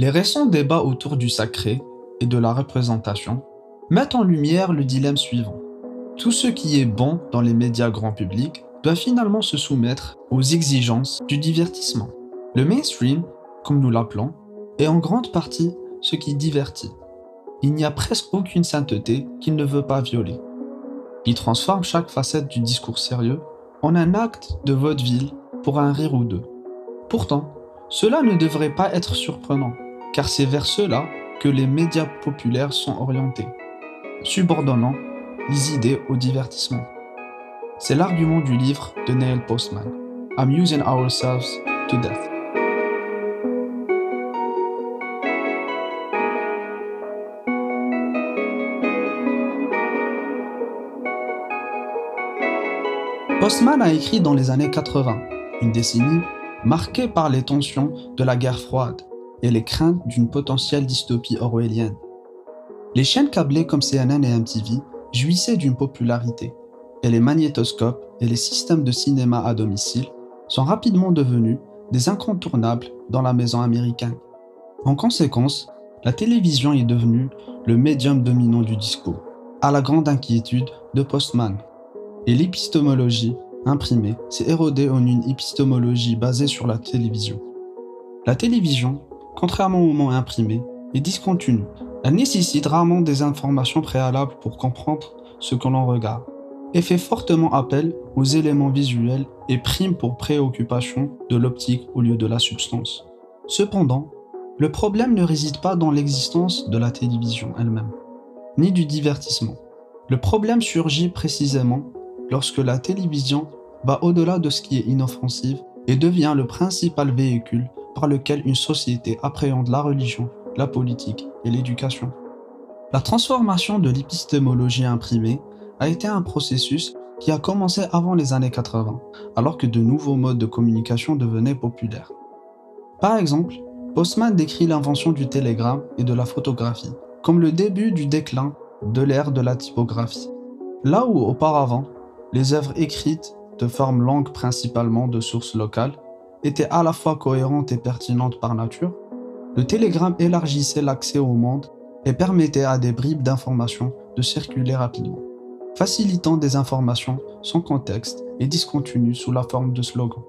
Les récents débats autour du sacré et de la représentation mettent en lumière le dilemme suivant. Tout ce qui est bon dans les médias grand public doit finalement se soumettre aux exigences du divertissement. Le mainstream, comme nous l'appelons, est en grande partie ce qui divertit. Il n'y a presque aucune sainteté qu'il ne veut pas violer. Il transforme chaque facette du discours sérieux en un acte de vaudeville pour un rire ou deux. Pourtant, cela ne devrait pas être surprenant, car c'est vers cela que les médias populaires sont orientés, subordonnant les idées au divertissement. C'est l'argument du livre de Neil Postman, Amusing Ourselves to Death. Postman a écrit dans les années 80, une décennie marquée par les tensions de la guerre froide et les craintes d'une potentielle dystopie orwellienne. Les chaînes câblées comme CNN et MTV jouissaient d'une popularité, et les magnétoscopes et les systèmes de cinéma à domicile sont rapidement devenus des incontournables dans la maison américaine. En conséquence, la télévision est devenue le médium dominant du discours, à la grande inquiétude de Postman. Et l'épistémologie imprimée s'est érodée en une épistémologie basée sur la télévision. La télévision, contrairement au moment imprimé, est discontinue. Elle nécessite rarement des informations préalables pour comprendre ce que l'on regarde et fait fortement appel aux éléments visuels et prime pour préoccupation de l'optique au lieu de la substance. Cependant, le problème ne réside pas dans l'existence de la télévision elle-même, ni du divertissement. Le problème surgit précisément lorsque la télévision va au-delà de ce qui est inoffensif et devient le principal véhicule par lequel une société appréhende la religion, la politique et l'éducation. La transformation de l'épistémologie imprimée a été un processus qui a commencé avant les années 80, alors que de nouveaux modes de communication devenaient populaires. Par exemple, Postman décrit l'invention du télégramme et de la photographie comme le début du déclin de l'ère de la typographie. Là où auparavant, les œuvres écrites de forme longue principalement de sources locales étaient à la fois cohérentes et pertinentes par nature, le télégramme élargissait l'accès au monde et permettait à des bribes d'informations de circuler rapidement facilitant des informations sans contexte et discontinues sous la forme de slogans.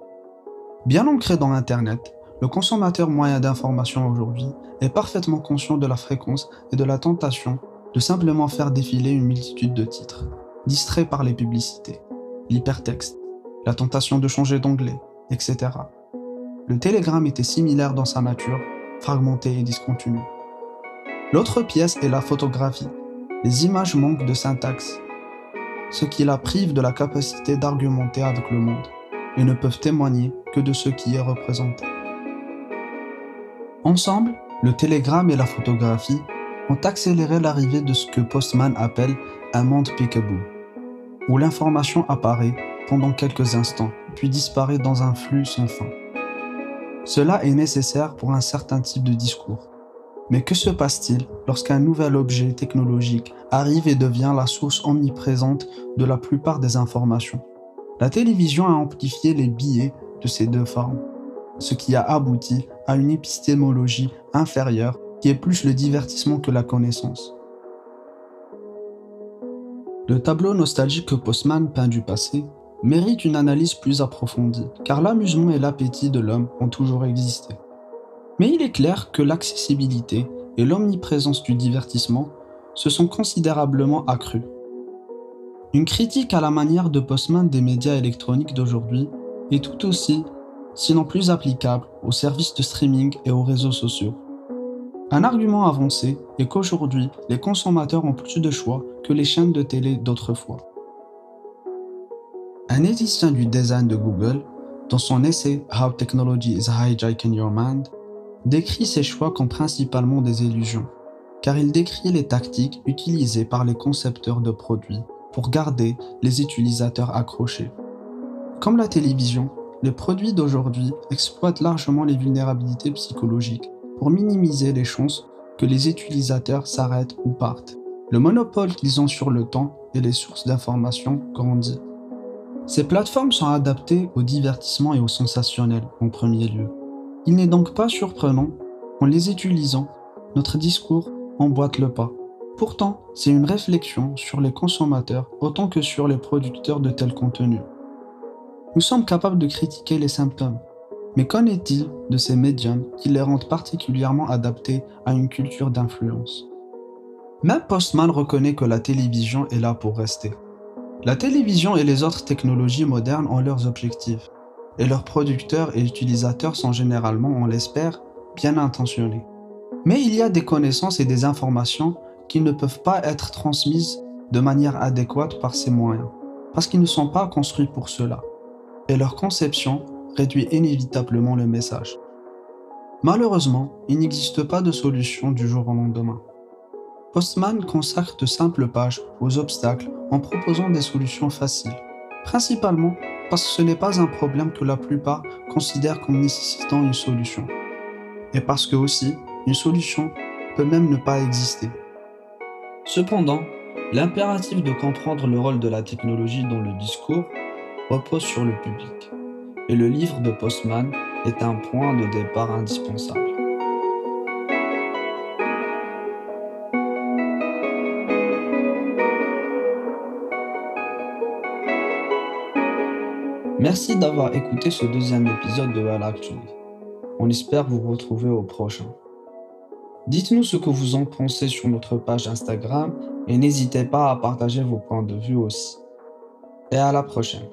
Bien ancré dans Internet, le consommateur moyen d'information aujourd'hui est parfaitement conscient de la fréquence et de la tentation de simplement faire défiler une multitude de titres, distrait par les publicités, l'hypertexte, la tentation de changer d'onglet, etc. Le télégramme était similaire dans sa nature, fragmenté et discontinu. L'autre pièce est la photographie. Les images manquent de syntaxe ce qui la prive de la capacité d'argumenter avec le monde, et ne peuvent témoigner que de ce qui est représenté. Ensemble, le télégramme et la photographie ont accéléré l'arrivée de ce que Postman appelle un monde peekaboo, où l'information apparaît pendant quelques instants, puis disparaît dans un flux sans fin. Cela est nécessaire pour un certain type de discours, mais que se passe-t-il lorsqu'un nouvel objet technologique arrive et devient la source omniprésente de la plupart des informations? La télévision a amplifié les biais de ces deux formes, ce qui a abouti à une épistémologie inférieure qui est plus le divertissement que la connaissance. Le tableau nostalgique que Postman peint du passé mérite une analyse plus approfondie, car l'amusement et l'appétit de l'homme ont toujours existé. Mais il est clair que l'accessibilité et l'omniprésence du divertissement se sont considérablement accrues. Une critique à la manière de Postman des médias électroniques d'aujourd'hui est tout aussi, sinon plus applicable, aux services de streaming et aux réseaux sociaux. Un argument avancé est qu'aujourd'hui, les consommateurs ont plus de choix que les chaînes de télé d'autrefois. Un édition du design de Google, dans son essai How Technology is Hijacking Your Mind, décrit ces choix comme principalement des illusions, car il décrit les tactiques utilisées par les concepteurs de produits pour garder les utilisateurs accrochés. Comme la télévision, les produits d'aujourd'hui exploitent largement les vulnérabilités psychologiques pour minimiser les chances que les utilisateurs s'arrêtent ou partent. Le monopole qu'ils ont sur le temps et les sources d'information grandit. Ces plateformes sont adaptées au divertissement et au sensationnel en premier lieu. Il n'est donc pas surprenant En les utilisant, notre discours emboîte le pas. Pourtant, c'est une réflexion sur les consommateurs autant que sur les producteurs de tels contenus. Nous sommes capables de critiquer les symptômes, mais qu'en est-il de ces médiums qui les rendent particulièrement adaptés à une culture d'influence? Même Postman reconnaît que la télévision est là pour rester. La télévision et les autres technologies modernes ont leurs objectifs, et leurs producteurs et utilisateurs sont généralement, on l'espère, bien intentionnés. Mais il y a des connaissances et des informations qui ne peuvent pas être transmises de manière adéquate par ces moyens, parce qu'ils ne sont pas construits pour cela, et leur conception réduit inévitablement le message. Malheureusement, il n'existe pas de solution du jour au lendemain. Postman consacre de simples pages aux obstacles en proposant des solutions faciles, principalement parce que ce n'est pas un problème que la plupart considèrent comme nécessitant une solution, et parce que aussi, une solution peut même ne pas exister. Cependant, l'impératif de comprendre le rôle de la technologie dans le discours repose sur le public, et le livre de Postman est un point de départ indispensable. Merci d'avoir écouté ce deuxième épisode de Actually. On espère vous retrouver au prochain. Dites-nous ce que vous en pensez sur notre page Instagram et n'hésitez pas à partager vos points de vue aussi. Et à la prochaine.